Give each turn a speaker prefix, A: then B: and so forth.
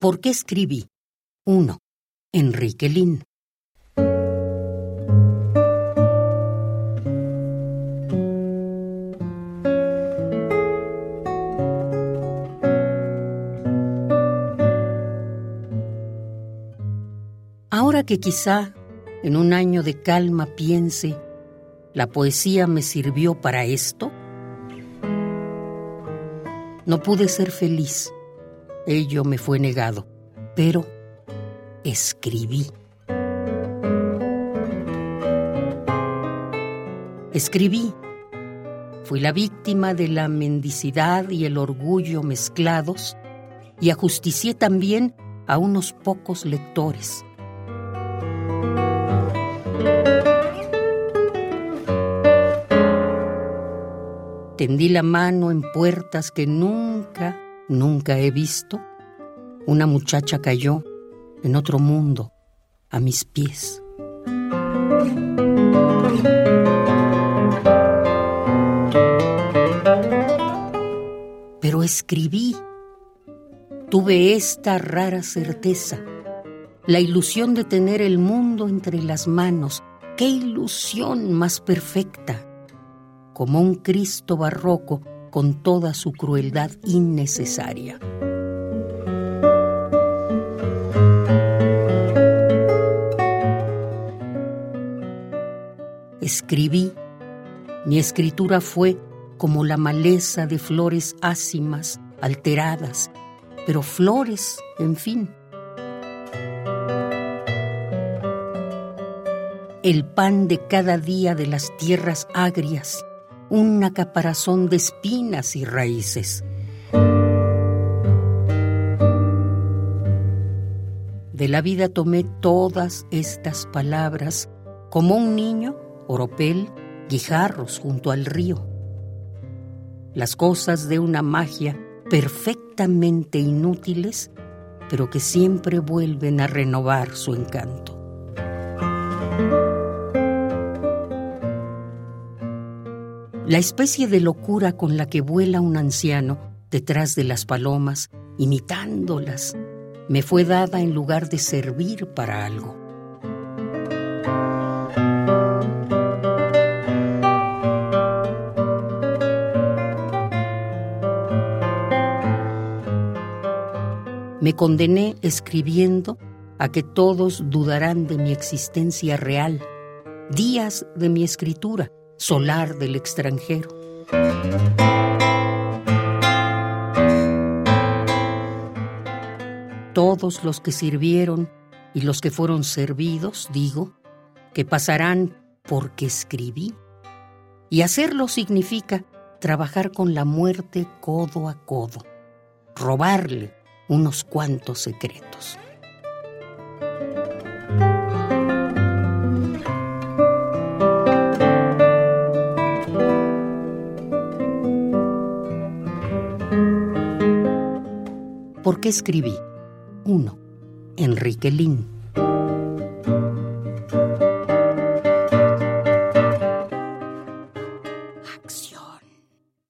A: ¿Por qué escribí? 1. Enrique Lin. Ahora que quizá en un año de calma piense, ¿la poesía me sirvió para esto? No pude ser feliz, ello me fue negado, pero escribí. Escribí. Fui la víctima de la mendicidad y el orgullo mezclados y ajusticié también a unos pocos lectores Tendí la mano en puertas que nunca, nunca he visto. Una muchacha cayó en otro mundo a mis pies. Pero escribí. Tuve esta rara certeza, la ilusión de tener el mundo entre las manos. ¡Qué ilusión más perfecta! como un Cristo barroco con toda su crueldad innecesaria. Escribí, mi escritura fue como la maleza de flores ácimas, alteradas, pero flores, en fin. El pan de cada día de las tierras agrias, una caparazón de espinas y raíces. De la vida tomé todas estas palabras como un niño, oropel, guijarros junto al río. Las cosas de una magia perfectamente inútiles, pero que siempre vuelven a renovar su encanto. La especie de locura con la que vuela un anciano detrás de las palomas, imitándolas, me fue dada en lugar de servir para algo. Me condené escribiendo a que todos dudarán de mi existencia real, días de mi escritura, solar del extranjero. Todos los que sirvieron y los que fueron servidos, digo, que pasarán porque escribí. Y hacerlo significa trabajar con la muerte codo a codo, robarle unos cuantos secretos. ¿Por qué escribí? 1. Enrique Lin.